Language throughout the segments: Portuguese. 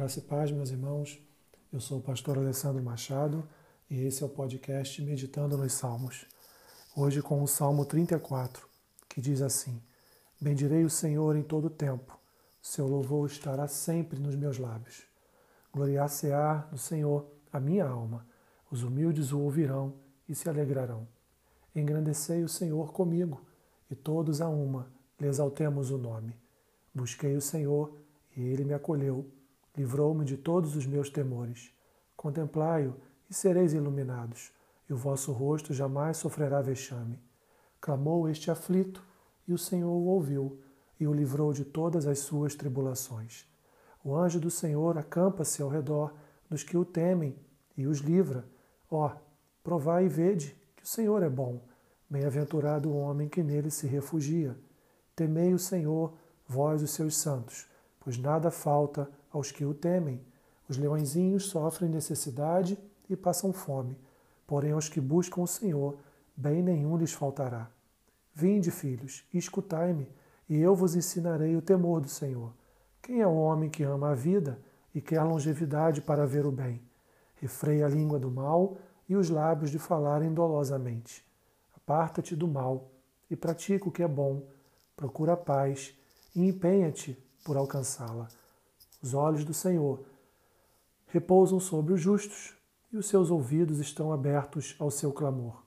Graça e paz, meus irmãos. Eu sou o pastor Alessandro Machado e esse é o podcast Meditando nos Salmos. Hoje com o Salmo 34, que diz assim: Bendirei o Senhor em todo o tempo, seu louvor estará sempre nos meus lábios. Gloriar-se-á no Senhor a minha alma, os humildes o ouvirão e se alegrarão. Engrandecei o Senhor comigo, e todos a uma lhe exaltemos o nome. Busquei o Senhor, e ele me acolheu livrou-me de todos os meus temores. Contemplai-o e sereis iluminados, e o vosso rosto jamais sofrerá vexame. Clamou este aflito, e o Senhor o ouviu, e o livrou de todas as suas tribulações. O anjo do Senhor acampa-se ao redor dos que o temem e os livra. Ó, oh, provai e vede que o Senhor é bom. Bem-aventurado o homem que nele se refugia. Temei o Senhor, vós os seus santos, pois nada falta aos que o temem. Os leõezinhos sofrem necessidade e passam fome, porém aos que buscam o Senhor, bem nenhum lhes faltará. Vinde, filhos, e escutai-me, e eu vos ensinarei o temor do Senhor. Quem é o homem que ama a vida e quer longevidade para ver o bem? Refreia a língua do mal e os lábios de falarem dolosamente. Aparta-te do mal e pratica o que é bom, procura a paz e empenha-te por alcançá-la. Os olhos do Senhor repousam sobre os justos e os seus ouvidos estão abertos ao seu clamor.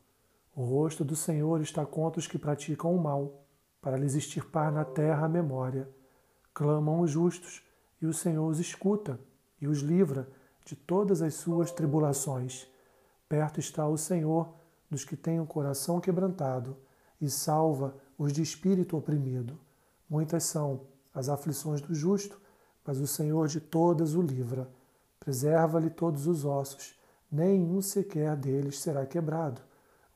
O rosto do Senhor está contra os que praticam o mal, para lhes extirpar na terra a memória. Clamam os justos, e o Senhor os escuta e os livra de todas as suas tribulações. Perto está o Senhor dos que têm o coração quebrantado e salva os de espírito oprimido. Muitas são as aflições do justo, mas o Senhor de todas o livra. Preserva-lhe todos os ossos, nenhum sequer deles será quebrado.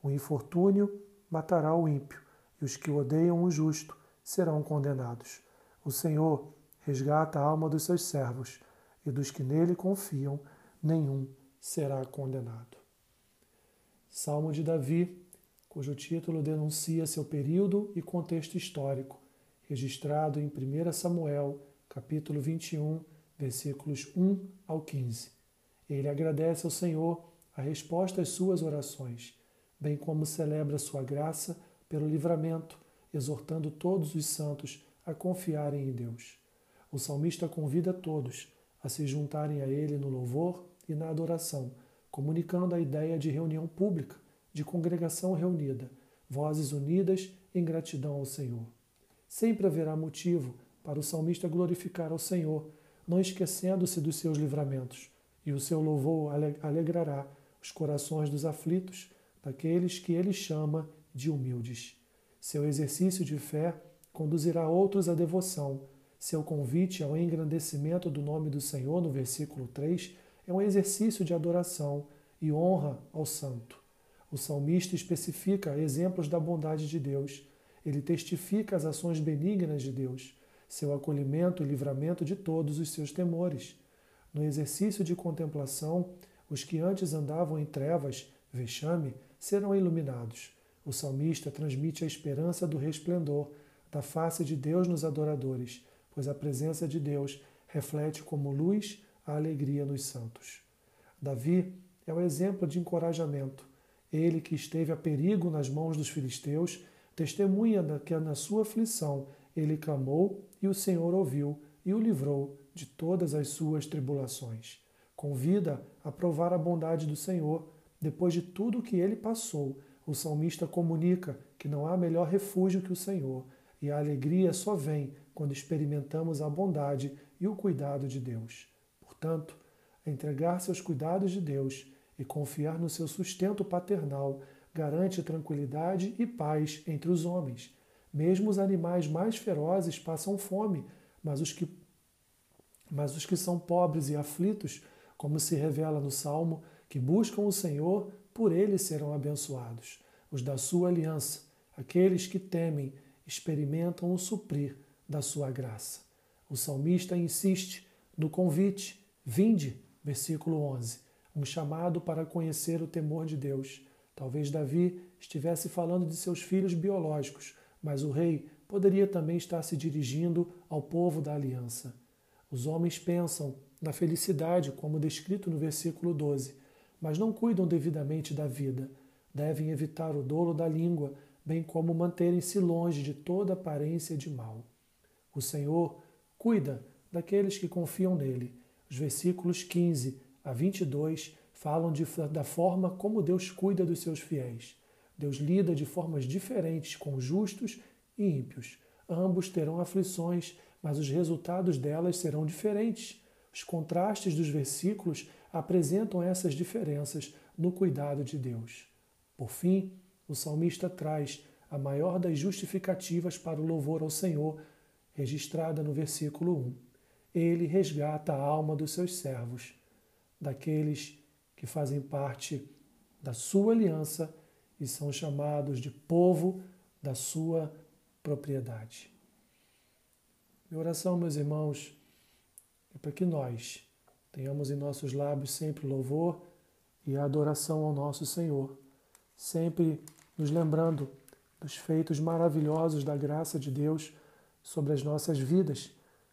O infortúnio matará o ímpio, e os que odeiam o justo serão condenados. O Senhor resgata a alma dos seus servos, e dos que nele confiam, nenhum será condenado. Salmo de Davi, cujo título denuncia seu período e contexto histórico, registrado em 1 Samuel capítulo 21, versículos 1 ao 15. Ele agradece ao Senhor a resposta às suas orações, bem como celebra sua graça pelo livramento, exortando todos os santos a confiarem em Deus. O salmista convida todos a se juntarem a ele no louvor e na adoração, comunicando a ideia de reunião pública, de congregação reunida, vozes unidas em gratidão ao Senhor. Sempre haverá motivo para o salmista glorificar ao Senhor, não esquecendo-se dos seus livramentos, e o seu louvor alegrará os corações dos aflitos, daqueles que ele chama de humildes. Seu exercício de fé conduzirá outros à devoção. Seu convite ao engrandecimento do nome do Senhor, no versículo 3, é um exercício de adoração e honra ao Santo. O salmista especifica exemplos da bondade de Deus. Ele testifica as ações benignas de Deus seu acolhimento e livramento de todos os seus temores. No exercício de contemplação, os que antes andavam em trevas, vexame, serão iluminados. O salmista transmite a esperança do resplendor da face de Deus nos adoradores, pois a presença de Deus reflete como luz a alegria nos santos. Davi é o exemplo de encorajamento. Ele que esteve a perigo nas mãos dos filisteus, testemunha que na sua aflição ele clamou e o Senhor ouviu e o livrou de todas as suas tribulações. Convida a provar a bondade do Senhor. Depois de tudo o que ele passou, o salmista comunica que não há melhor refúgio que o Senhor, e a alegria só vem quando experimentamos a bondade e o cuidado de Deus. Portanto, entregar-se aos cuidados de Deus e confiar no seu sustento paternal garante tranquilidade e paz entre os homens mesmo os animais mais ferozes passam fome, mas os que, mas os que são pobres e aflitos, como se revela no Salmo, que buscam o Senhor, por ele serão abençoados. Os da sua aliança, aqueles que temem, experimentam o suprir da sua graça. O salmista insiste no convite, vinde, versículo 11, um chamado para conhecer o temor de Deus. Talvez Davi estivesse falando de seus filhos biológicos, mas o rei poderia também estar se dirigindo ao povo da aliança. Os homens pensam na felicidade, como descrito no versículo 12, mas não cuidam devidamente da vida. Devem evitar o dolo da língua, bem como manterem-se longe de toda aparência de mal. O Senhor cuida daqueles que confiam nele. Os versículos 15 a 22 falam de, da forma como Deus cuida dos seus fiéis. Deus lida de formas diferentes com justos e ímpios. Ambos terão aflições, mas os resultados delas serão diferentes. Os contrastes dos versículos apresentam essas diferenças no cuidado de Deus. Por fim, o salmista traz a maior das justificativas para o louvor ao Senhor, registrada no versículo 1. Ele resgata a alma dos seus servos, daqueles que fazem parte da sua aliança e são chamados de povo da sua propriedade. Minha oração, meus irmãos, é para que nós tenhamos em nossos lábios sempre louvor e adoração ao nosso Senhor, sempre nos lembrando dos feitos maravilhosos da graça de Deus sobre as nossas vidas,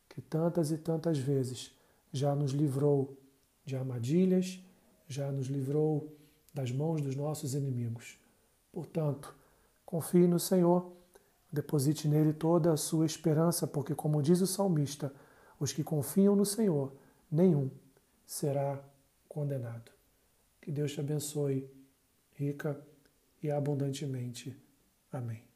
que tantas e tantas vezes já nos livrou de armadilhas, já nos livrou das mãos dos nossos inimigos. Portanto, confie no Senhor, deposite nele toda a sua esperança, porque, como diz o salmista, os que confiam no Senhor, nenhum será condenado. Que Deus te abençoe rica e abundantemente. Amém.